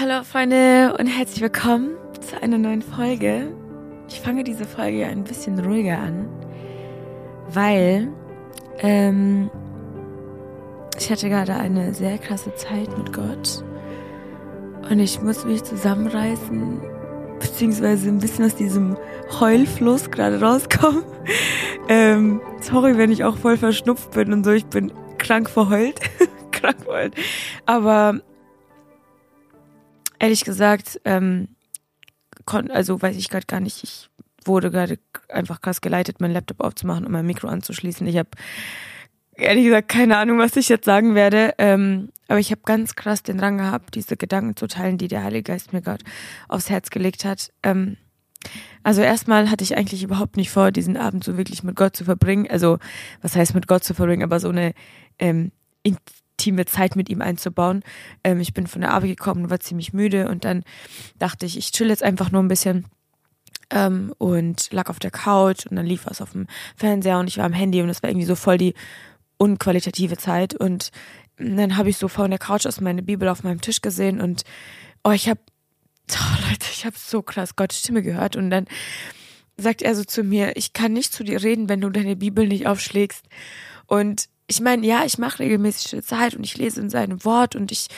Hallo Freunde und herzlich willkommen zu einer neuen Folge. Ich fange diese Folge ein bisschen ruhiger an, weil ähm, ich hatte gerade eine sehr krasse Zeit mit Gott und ich muss mich zusammenreißen, beziehungsweise ein bisschen aus diesem Heulfluss gerade rauskommen. Ähm, sorry, wenn ich auch voll verschnupft bin und so, ich bin krank verheult. krank verheult. Aber ehrlich gesagt, ähm, also weiß ich gerade gar nicht, ich wurde gerade einfach krass geleitet, meinen Laptop aufzumachen und mein Mikro anzuschließen. Ich habe ehrlich gesagt keine Ahnung, was ich jetzt sagen werde. Ähm, aber ich habe ganz krass den Drang gehabt, diese Gedanken zu teilen, die der Heilige Geist mir gerade aufs Herz gelegt hat. Ähm, also erstmal hatte ich eigentlich überhaupt nicht vor, diesen Abend so wirklich mit Gott zu verbringen. Also was heißt mit Gott zu verbringen, aber so eine ähm, intime Zeit mit ihm einzubauen. Ähm, ich bin von der Arbeit gekommen, war ziemlich müde und dann dachte ich, ich chill jetzt einfach nur ein bisschen ähm, und lag auf der Couch und dann lief was auf dem Fernseher und ich war am Handy und es war irgendwie so voll die unqualitative Zeit und dann habe ich so vor der Couch aus meiner Bibel auf meinem Tisch gesehen und oh, ich habe oh Leute, ich habe so krass Gottes Stimme gehört und dann sagt er so zu mir, ich kann nicht zu dir reden, wenn du deine Bibel nicht aufschlägst und ich meine, ja, ich mache regelmäßig Zeit und ich lese in seinem Wort und ich,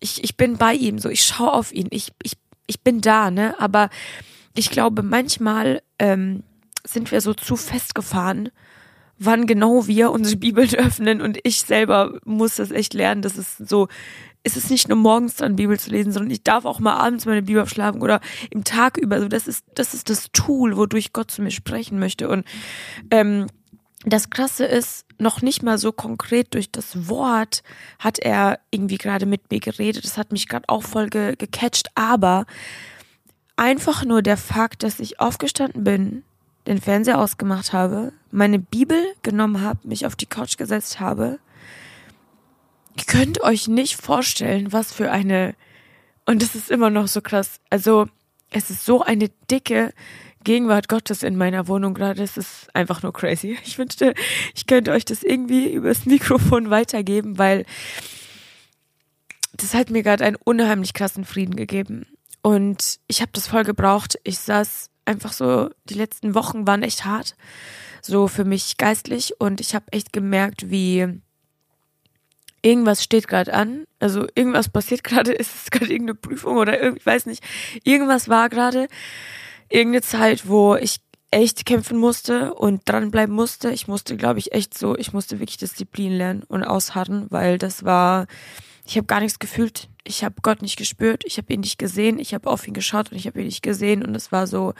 ich, ich bin bei ihm, so ich schaue auf ihn, ich, ich, ich bin da, ne? Aber ich glaube, manchmal ähm, sind wir so zu festgefahren, wann genau wir unsere Bibeln öffnen und ich selber muss das echt lernen, dass es so ist es nicht nur morgens dran, Bibel zu lesen, sondern ich darf auch mal abends meine Bibel aufschlagen oder im Tag über. So, das ist, das ist das Tool, wodurch Gott zu mir sprechen möchte. Und ähm, das Krasse ist, noch nicht mal so konkret durch das Wort hat er irgendwie gerade mit mir geredet. Das hat mich gerade auch voll ge gecatcht. Aber einfach nur der Fakt, dass ich aufgestanden bin, den Fernseher ausgemacht habe, meine Bibel genommen habe, mich auf die Couch gesetzt habe. Ihr könnt euch nicht vorstellen, was für eine, und das ist immer noch so krass. Also, es ist so eine dicke Gegenwart Gottes in meiner Wohnung gerade. Das ist einfach nur crazy. Ich wünschte, ich könnte euch das irgendwie übers Mikrofon weitergeben, weil das hat mir gerade einen unheimlich krassen Frieden gegeben. Und ich habe das voll gebraucht. Ich saß einfach so, die letzten Wochen waren echt hart, so für mich geistlich. Und ich habe echt gemerkt, wie irgendwas steht gerade an. Also irgendwas passiert gerade, ist es gerade irgendeine Prüfung oder irgendwie, ich weiß nicht. Irgendwas war gerade irgendeine Zeit, wo ich echt kämpfen musste und dranbleiben musste. Ich musste, glaube ich, echt so, ich musste wirklich Disziplin lernen und ausharren, weil das war, ich habe gar nichts gefühlt. Ich habe Gott nicht gespürt, ich habe ihn nicht gesehen, ich habe auf ihn geschaut und ich habe ihn nicht gesehen und es war so,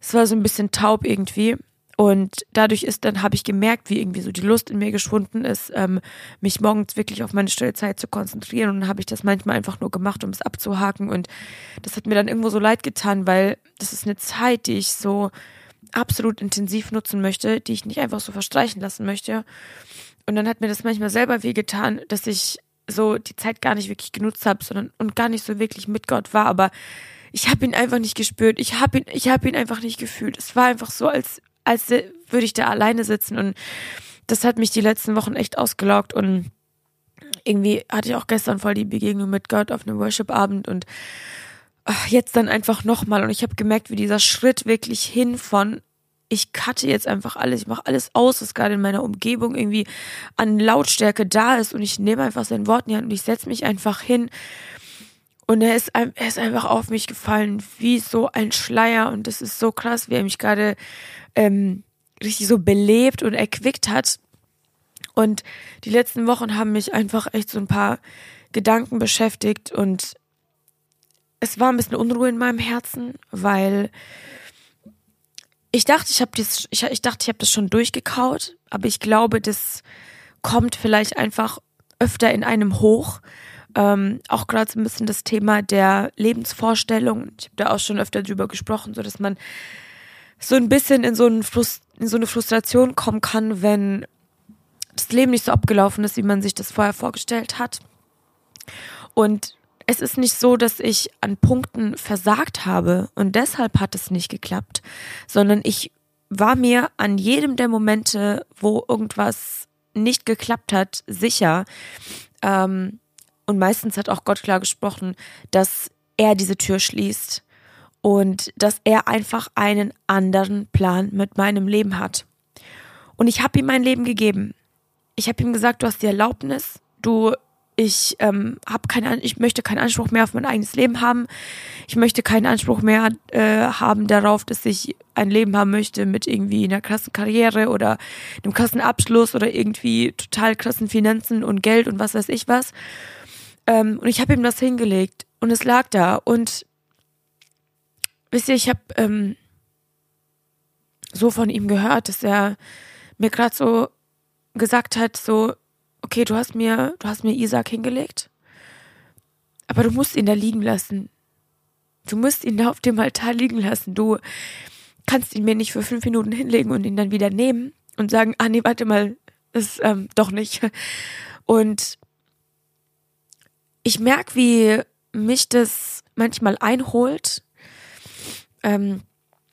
es war so ein bisschen taub irgendwie. Und dadurch ist dann, habe ich gemerkt, wie irgendwie so die Lust in mir geschwunden ist, ähm, mich morgens wirklich auf meine stille Zeit zu konzentrieren. Und dann habe ich das manchmal einfach nur gemacht, um es abzuhaken. Und das hat mir dann irgendwo so leid getan, weil das ist eine Zeit, die ich so absolut intensiv nutzen möchte, die ich nicht einfach so verstreichen lassen möchte. Und dann hat mir das manchmal selber wehgetan, dass ich so die Zeit gar nicht wirklich genutzt habe, sondern und gar nicht so wirklich mit Gott war. Aber ich habe ihn einfach nicht gespürt. Ich habe ihn, ich habe ihn einfach nicht gefühlt. Es war einfach so, als als würde ich da alleine sitzen. Und das hat mich die letzten Wochen echt ausgelaugt. Und irgendwie hatte ich auch gestern voll die Begegnung mit Gott auf einem Worship-Abend und jetzt dann einfach nochmal. Und ich habe gemerkt, wie dieser Schritt wirklich hin von ich cutte jetzt einfach alles, ich mache alles aus, was gerade in meiner Umgebung irgendwie an Lautstärke da ist und ich nehme einfach sein Wort in die Hand und ich setze mich einfach hin und er ist, er ist einfach auf mich gefallen, wie so ein Schleier. Und das ist so krass, wie er mich gerade ähm, richtig so belebt und erquickt hat. Und die letzten Wochen haben mich einfach echt so ein paar Gedanken beschäftigt. Und es war ein bisschen Unruhe in meinem Herzen, weil ich dachte, ich habe das, ich, ich dachte, ich habe das schon durchgekaut. Aber ich glaube, das kommt vielleicht einfach öfter in einem hoch ähm, auch gerade so ein bisschen das Thema der Lebensvorstellung. Ich habe da auch schon öfter drüber gesprochen, so dass man so ein bisschen in so, einen Frust in so eine Frustration kommen kann, wenn das Leben nicht so abgelaufen ist, wie man sich das vorher vorgestellt hat. Und es ist nicht so, dass ich an Punkten versagt habe und deshalb hat es nicht geklappt, sondern ich war mir an jedem der Momente, wo irgendwas nicht geklappt hat, sicher, ähm, und meistens hat auch Gott klar gesprochen, dass er diese Tür schließt und dass er einfach einen anderen Plan mit meinem Leben hat. Und ich habe ihm mein Leben gegeben. Ich habe ihm gesagt, du hast die Erlaubnis, du ich ähm, habe keine, ich möchte keinen Anspruch mehr auf mein eigenes Leben haben. Ich möchte keinen Anspruch mehr äh, haben darauf, dass ich ein Leben haben möchte mit irgendwie einer krassen Karriere oder einem krassen Abschluss oder irgendwie total krassen Finanzen und Geld und was weiß ich was. Ähm, und ich habe ihm das hingelegt und es lag da und wisst ihr, ich habe ähm, so von ihm gehört, dass er mir gerade so gesagt hat, so okay, du hast mir, du hast mir Isaac hingelegt, aber du musst ihn da liegen lassen. Du musst ihn da auf dem Altar liegen lassen. Du kannst ihn mir nicht für fünf Minuten hinlegen und ihn dann wieder nehmen und sagen, ah nee, warte mal, ist ähm, doch nicht. Und ich merke, wie mich das manchmal einholt. Ähm,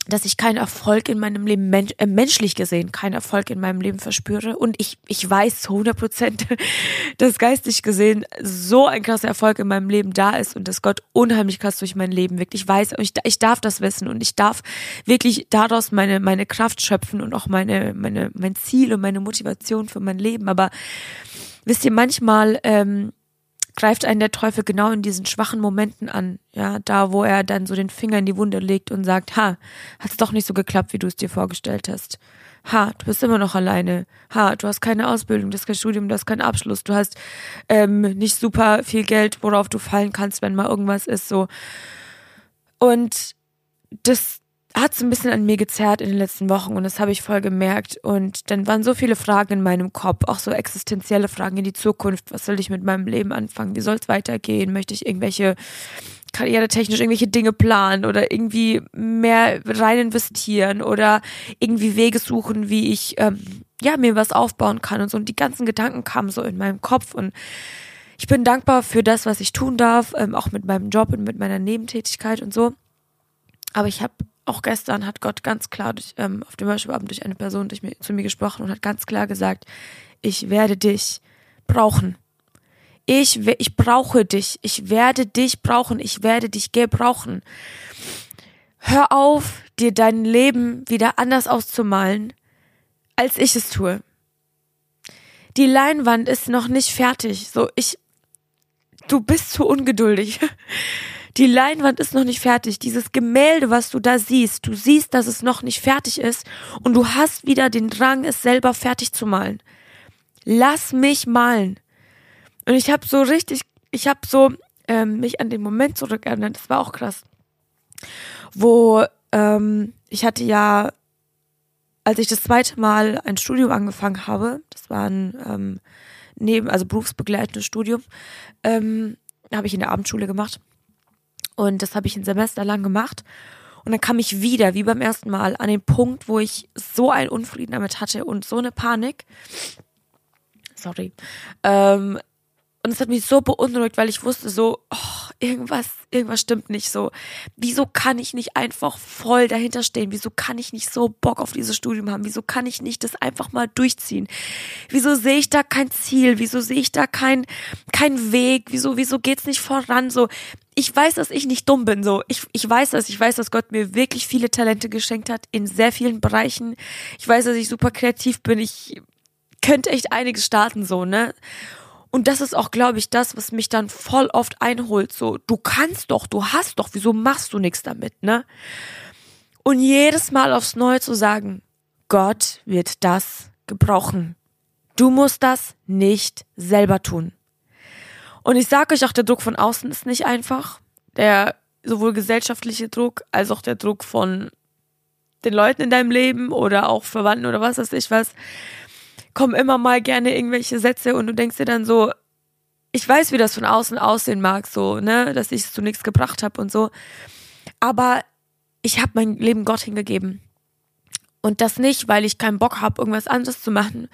dass ich keinen Erfolg in meinem Leben, men äh, menschlich gesehen, keinen Erfolg in meinem Leben verspüre. Und ich, ich weiß zu 100 Prozent, dass geistig gesehen so ein krasser Erfolg in meinem Leben da ist und dass Gott unheimlich krass durch mein Leben wirkt. Ich weiß, ich, ich darf das wissen und ich darf wirklich daraus meine, meine Kraft schöpfen und auch meine, meine, mein Ziel und meine Motivation für mein Leben. Aber wisst ihr, manchmal, ähm, greift einen der Teufel genau in diesen schwachen Momenten an, ja, da wo er dann so den Finger in die Wunde legt und sagt, ha, hat's doch nicht so geklappt, wie du es dir vorgestellt hast. Ha, du bist immer noch alleine. Ha, du hast keine Ausbildung, du hast kein Studium, du hast keinen Abschluss, du hast ähm, nicht super viel Geld, worauf du fallen kannst, wenn mal irgendwas ist, so. Und das, hat es ein bisschen an mir gezerrt in den letzten Wochen und das habe ich voll gemerkt. Und dann waren so viele Fragen in meinem Kopf, auch so existenzielle Fragen in die Zukunft. Was soll ich mit meinem Leben anfangen? Wie soll es weitergehen? Möchte ich irgendwelche karrieretechnisch irgendwelche Dinge planen oder irgendwie mehr rein investieren oder irgendwie Wege suchen, wie ich ähm, ja mir was aufbauen kann und so. Und die ganzen Gedanken kamen so in meinem Kopf und ich bin dankbar für das, was ich tun darf, ähm, auch mit meinem Job und mit meiner Nebentätigkeit und so. Aber ich habe auch gestern hat Gott ganz klar durch, ähm, auf dem Worship-Abend durch eine Person durch mir, zu mir gesprochen und hat ganz klar gesagt, ich werde dich brauchen. Ich, ich brauche dich. Ich werde dich brauchen. Ich werde dich gebrauchen. Hör auf, dir dein Leben wieder anders auszumalen, als ich es tue. Die Leinwand ist noch nicht fertig. So, ich, du bist zu ungeduldig. Die Leinwand ist noch nicht fertig. Dieses Gemälde, was du da siehst, du siehst, dass es noch nicht fertig ist und du hast wieder den Drang, es selber fertig zu malen. Lass mich malen. Und ich habe so richtig, ich habe so ähm, mich an den Moment zurückerinnert. Das war auch krass, wo ähm, ich hatte ja, als ich das zweite Mal ein Studium angefangen habe, das war ein ähm, neben, also berufsbegleitendes Studium, ähm, habe ich in der Abendschule gemacht und das habe ich ein Semester lang gemacht. Und dann kam ich wieder, wie beim ersten Mal, an den Punkt, wo ich so einen Unfrieden damit hatte und so eine Panik. Sorry. Ähm, und es hat mich so beunruhigt, weil ich wusste so, oh, irgendwas, irgendwas stimmt nicht so. Wieso kann ich nicht einfach voll dahinter stehen? Wieso kann ich nicht so Bock auf dieses Studium haben? Wieso kann ich nicht das einfach mal durchziehen? Wieso sehe ich da kein Ziel? Wieso sehe ich da kein, kein Weg? Wieso, wieso geht's nicht voran? So, ich weiß, dass ich nicht dumm bin, so. Ich, ich weiß das. Ich weiß, dass Gott mir wirklich viele Talente geschenkt hat in sehr vielen Bereichen. Ich weiß, dass ich super kreativ bin. Ich könnte echt einiges starten, so, ne? Und das ist auch, glaube ich, das, was mich dann voll oft einholt. So, du kannst doch, du hast doch, wieso machst du nichts damit, ne? Und jedes Mal aufs Neue zu sagen, Gott wird das gebrauchen. Du musst das nicht selber tun. Und ich sage euch auch, der Druck von außen ist nicht einfach. Der sowohl gesellschaftliche Druck als auch der Druck von den Leuten in deinem Leben oder auch Verwandten oder was weiß ich was kommen immer mal gerne irgendwelche Sätze und du denkst dir dann so, ich weiß, wie das von außen aussehen mag, so, ne, dass ich es zu nichts gebracht habe und so. Aber ich habe mein Leben Gott hingegeben. Und das nicht, weil ich keinen Bock habe, irgendwas anderes zu machen,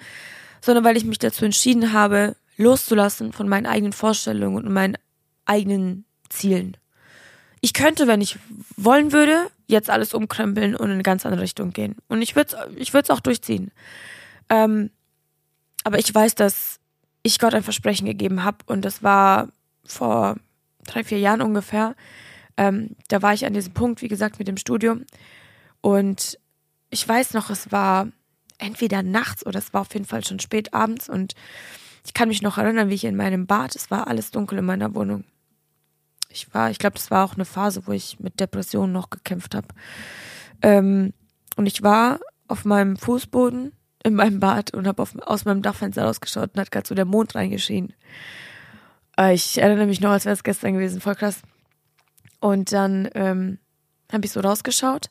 sondern weil ich mich dazu entschieden habe, loszulassen von meinen eigenen Vorstellungen und meinen eigenen Zielen. Ich könnte, wenn ich wollen würde, jetzt alles umkrempeln und in eine ganz andere Richtung gehen. Und ich würde es ich würd's auch durchziehen. Ähm, aber ich weiß, dass ich Gott ein Versprechen gegeben habe und das war vor drei, vier Jahren ungefähr. Ähm, da war ich an diesem Punkt, wie gesagt, mit dem Studium. Und ich weiß noch, es war entweder nachts oder es war auf jeden Fall schon spät abends. Und ich kann mich noch erinnern, wie ich in meinem Bad, es war alles dunkel in meiner Wohnung. Ich war, ich glaube, das war auch eine Phase, wo ich mit Depressionen noch gekämpft habe. Ähm, und ich war auf meinem Fußboden in meinem Bad und habe aus meinem Dachfenster rausgeschaut und hat gerade so der Mond reingeschienen. Äh, ich erinnere mich noch, als wäre es gestern gewesen, voll krass. Und dann ähm, habe ich so rausgeschaut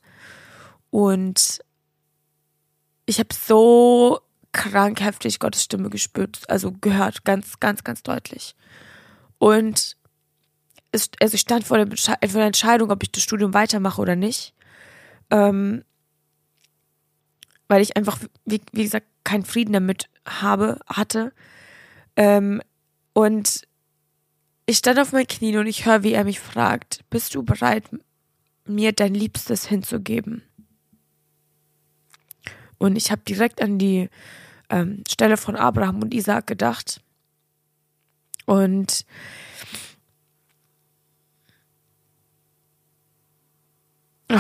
und ich habe so krank heftig Gottes Stimme gespürt, also gehört, ganz, ganz, ganz deutlich. Und es, also ich stand vor der, vor der Entscheidung, ob ich das Studium weitermache oder nicht. Ähm, weil ich einfach, wie, wie gesagt, keinen Frieden damit habe, hatte. Ähm, und ich stand auf meinen Knien und ich höre, wie er mich fragt, bist du bereit, mir dein Liebstes hinzugeben? Und ich habe direkt an die ähm, Stelle von Abraham und Isaac gedacht. Und oh,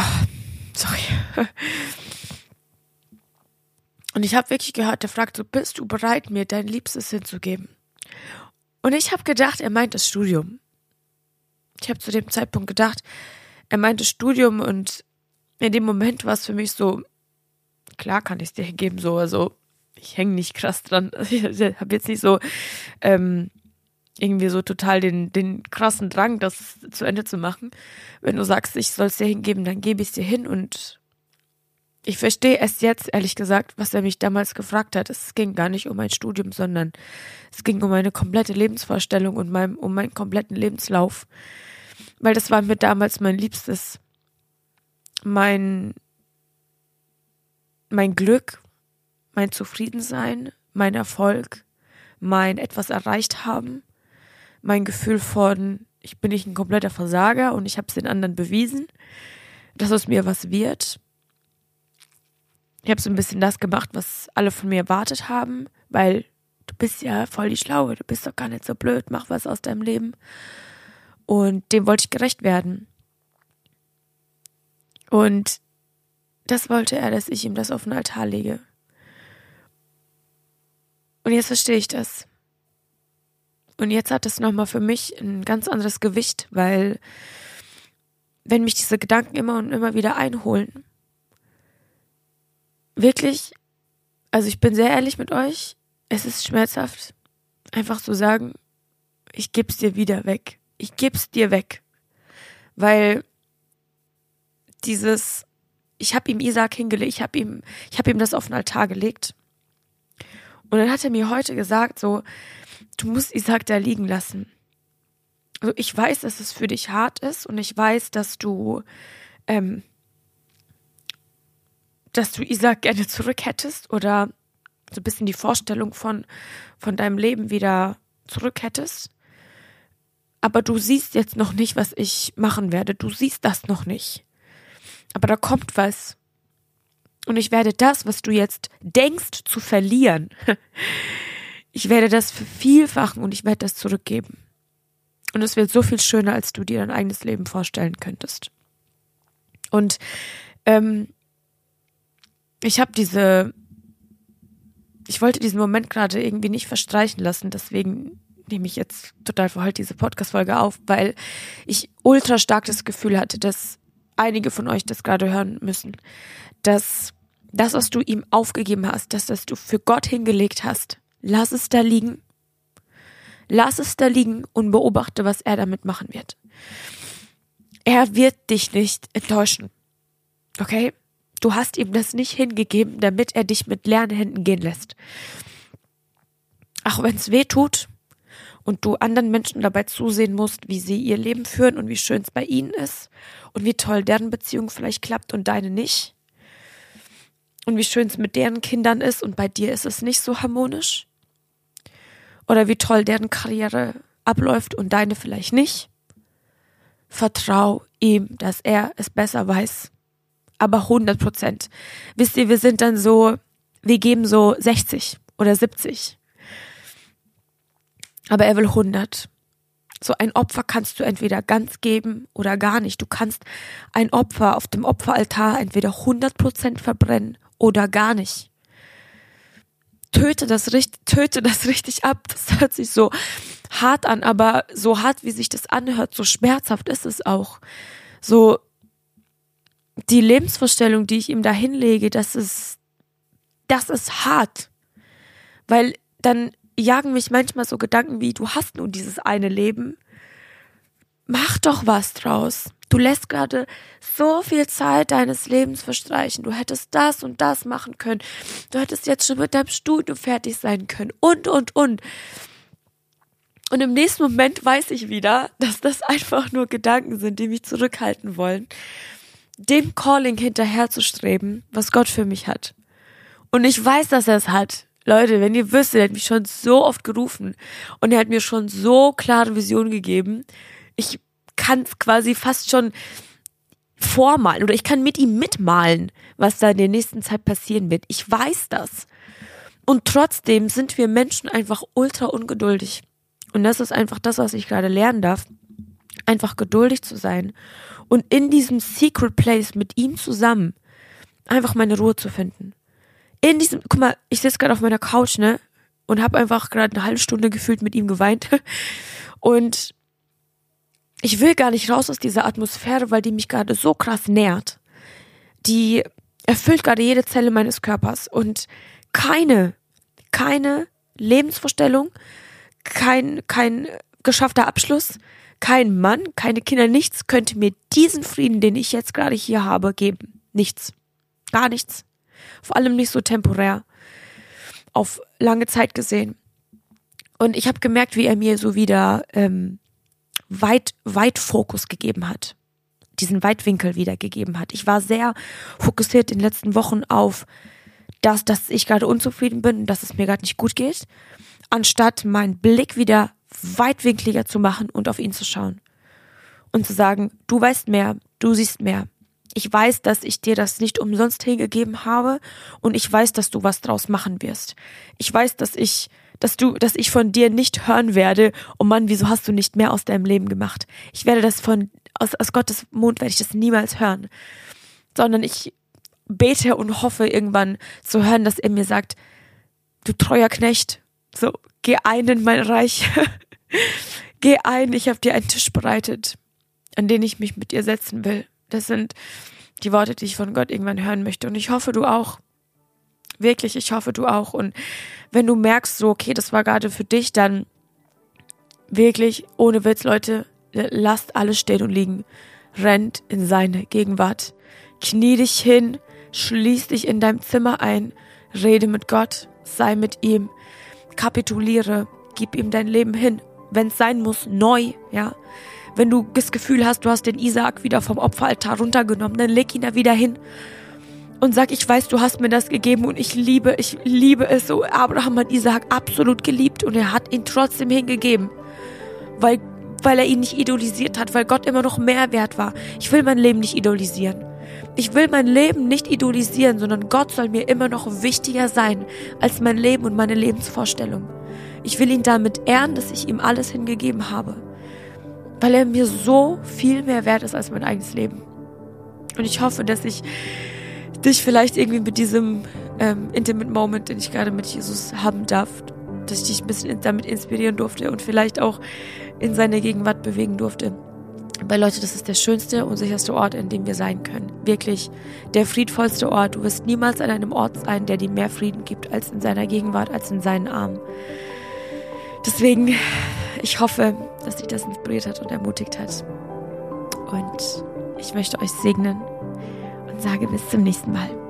sorry. Und ich habe wirklich gehört, der fragt so, bist du bereit, mir dein Liebstes hinzugeben? Und ich habe gedacht, er meint das Studium. Ich habe zu dem Zeitpunkt gedacht, er meint das Studium und in dem Moment war es für mich so, klar kann ich es dir hingeben, so, also ich hänge nicht krass dran. Ich habe jetzt nicht so ähm, irgendwie so total den, den krassen Drang, das zu Ende zu machen. Wenn du sagst, ich soll es dir hingeben, dann gebe ich es dir hin und ich verstehe es jetzt, ehrlich gesagt, was er mich damals gefragt hat. Es ging gar nicht um mein Studium, sondern es ging um meine komplette Lebensvorstellung und mein, um meinen kompletten Lebenslauf. Weil das war mir damals mein Liebstes, mein, mein Glück, mein Zufriedensein, mein Erfolg, mein etwas erreicht haben, mein Gefühl von, ich bin nicht ein kompletter Versager und ich habe es den anderen bewiesen, dass aus mir was wird ich habe so ein bisschen das gemacht, was alle von mir erwartet haben, weil du bist ja voll die Schlaue, du bist doch gar nicht so blöd, mach was aus deinem Leben. Und dem wollte ich gerecht werden. Und das wollte er, dass ich ihm das auf den Altar lege. Und jetzt verstehe ich das. Und jetzt hat es nochmal für mich ein ganz anderes Gewicht, weil wenn mich diese Gedanken immer und immer wieder einholen, wirklich, also ich bin sehr ehrlich mit euch, es ist schmerzhaft, einfach zu sagen, ich geb's dir wieder weg. Ich geb's dir weg. Weil dieses, ich habe ihm Isaac hingelegt, ich habe ihm, ich habe ihm das auf den Altar gelegt. Und dann hat er mir heute gesagt, so, du musst Isaac da liegen lassen. Also ich weiß, dass es für dich hart ist und ich weiß, dass du ähm, dass du Isaac gerne zurück hättest oder so ein bisschen die Vorstellung von, von deinem Leben wieder zurück hättest. Aber du siehst jetzt noch nicht, was ich machen werde. Du siehst das noch nicht. Aber da kommt was. Und ich werde das, was du jetzt denkst zu verlieren, ich werde das vervielfachen und ich werde das zurückgeben. Und es wird so viel schöner, als du dir dein eigenes Leben vorstellen könntest. Und ähm, ich habe diese, ich wollte diesen Moment gerade irgendwie nicht verstreichen lassen, deswegen nehme ich jetzt total für heute diese Podcast-Folge auf, weil ich ultra stark das Gefühl hatte, dass einige von euch das gerade hören müssen, dass das, was du ihm aufgegeben hast, das du für Gott hingelegt hast, lass es da liegen. Lass es da liegen und beobachte, was er damit machen wird. Er wird dich nicht enttäuschen. Okay? Du hast ihm das nicht hingegeben, damit er dich mit leeren Händen gehen lässt. Auch wenn es weh tut und du anderen Menschen dabei zusehen musst, wie sie ihr Leben führen und wie schön es bei ihnen ist und wie toll deren Beziehung vielleicht klappt und deine nicht. Und wie schön es mit deren Kindern ist und bei dir ist es nicht so harmonisch. Oder wie toll deren Karriere abläuft und deine vielleicht nicht. Vertrau ihm, dass er es besser weiß aber 100 Prozent. Wisst ihr, wir sind dann so, wir geben so 60 oder 70. Aber er will 100. So ein Opfer kannst du entweder ganz geben oder gar nicht. Du kannst ein Opfer auf dem Opferaltar entweder 100% verbrennen oder gar nicht. Töte das richtig, töte das richtig ab. Das hört sich so hart an, aber so hart wie sich das anhört, so schmerzhaft ist es auch. So die Lebensvorstellung, die ich ihm da hinlege, das ist, das ist hart. Weil dann jagen mich manchmal so Gedanken wie, du hast nun dieses eine Leben. Mach doch was draus. Du lässt gerade so viel Zeit deines Lebens verstreichen. Du hättest das und das machen können. Du hättest jetzt schon mit deinem Studium fertig sein können. Und, und, und. Und im nächsten Moment weiß ich wieder, dass das einfach nur Gedanken sind, die mich zurückhalten wollen, dem Calling hinterherzustreben, was Gott für mich hat. Und ich weiß, dass er es hat. Leute, wenn ihr wüsstet, er hat mich schon so oft gerufen und er hat mir schon so klare Visionen gegeben. Ich kann es quasi fast schon vormalen oder ich kann mit ihm mitmalen, was da in der nächsten Zeit passieren wird. Ich weiß das. Und trotzdem sind wir Menschen einfach ultra ungeduldig. Und das ist einfach das, was ich gerade lernen darf. Einfach geduldig zu sein und in diesem Secret Place mit ihm zusammen einfach meine Ruhe zu finden in diesem, guck mal, ich sitze gerade auf meiner Couch, ne? Und habe einfach gerade eine halbe Stunde gefühlt mit ihm geweint. Und ich will gar nicht raus aus dieser Atmosphäre, weil die mich gerade so krass nährt. Die erfüllt gerade jede Zelle meines Körpers. Und keine, keine Lebensvorstellung, kein, kein geschaffter Abschluss, kein Mann, keine Kinder, nichts könnte mir diesen Frieden, den ich jetzt gerade hier habe, geben. Nichts. Gar nichts. Vor allem nicht so temporär. Auf lange Zeit gesehen. Und ich habe gemerkt, wie er mir so wieder ähm, weit, weit Fokus gegeben hat. Diesen Weitwinkel wieder gegeben hat. Ich war sehr fokussiert in den letzten Wochen auf das, dass ich gerade unzufrieden bin und dass es mir gerade nicht gut geht, anstatt meinen Blick wieder weitwinkliger zu machen und auf ihn zu schauen. Und zu sagen, du weißt mehr, du siehst mehr, ich weiß, dass ich dir das nicht umsonst hingegeben habe und ich weiß, dass du was draus machen wirst. Ich weiß, dass ich, dass du, dass ich von dir nicht hören werde, oh Mann, wieso hast du nicht mehr aus deinem Leben gemacht? Ich werde das von, aus, aus Gottes Mund werde ich das niemals hören. Sondern ich bete und hoffe irgendwann zu hören, dass er mir sagt, du treuer Knecht, so, geh ein in mein Reich. geh ein, ich habe dir einen Tisch bereitet, an den ich mich mit dir setzen will. Das sind die Worte, die ich von Gott irgendwann hören möchte. Und ich hoffe, du auch. Wirklich, ich hoffe, du auch. Und wenn du merkst, so, okay, das war gerade für dich, dann wirklich, ohne Witz, Leute, lasst alles stehen und liegen. Rennt in seine Gegenwart. Knie dich hin, schließ dich in deinem Zimmer ein, rede mit Gott, sei mit ihm, kapituliere, gib ihm dein Leben hin, wenn es sein muss, neu, ja wenn du das Gefühl hast, du hast den Isaak wieder vom Opferaltar runtergenommen, dann leg ihn da wieder hin und sag, ich weiß, du hast mir das gegeben und ich liebe, ich liebe es so. Abraham hat Isaak absolut geliebt und er hat ihn trotzdem hingegeben, weil, weil er ihn nicht idolisiert hat, weil Gott immer noch mehr wert war. Ich will mein Leben nicht idolisieren. Ich will mein Leben nicht idolisieren, sondern Gott soll mir immer noch wichtiger sein als mein Leben und meine Lebensvorstellung. Ich will ihn damit ehren, dass ich ihm alles hingegeben habe weil er mir so viel mehr wert ist als mein eigenes Leben. Und ich hoffe, dass ich dich vielleicht irgendwie mit diesem ähm, Intimate Moment, den ich gerade mit Jesus haben darf, dass ich dich ein bisschen damit inspirieren durfte und vielleicht auch in seine Gegenwart bewegen durfte. Weil Leute, das ist der schönste und sicherste Ort, in dem wir sein können. Wirklich der friedvollste Ort. Du wirst niemals an einem Ort sein, der dir mehr Frieden gibt als in seiner Gegenwart, als in seinen Armen. Deswegen, ich hoffe, dass dich das inspiriert hat und ermutigt hat. Und ich möchte euch segnen und sage bis zum nächsten Mal.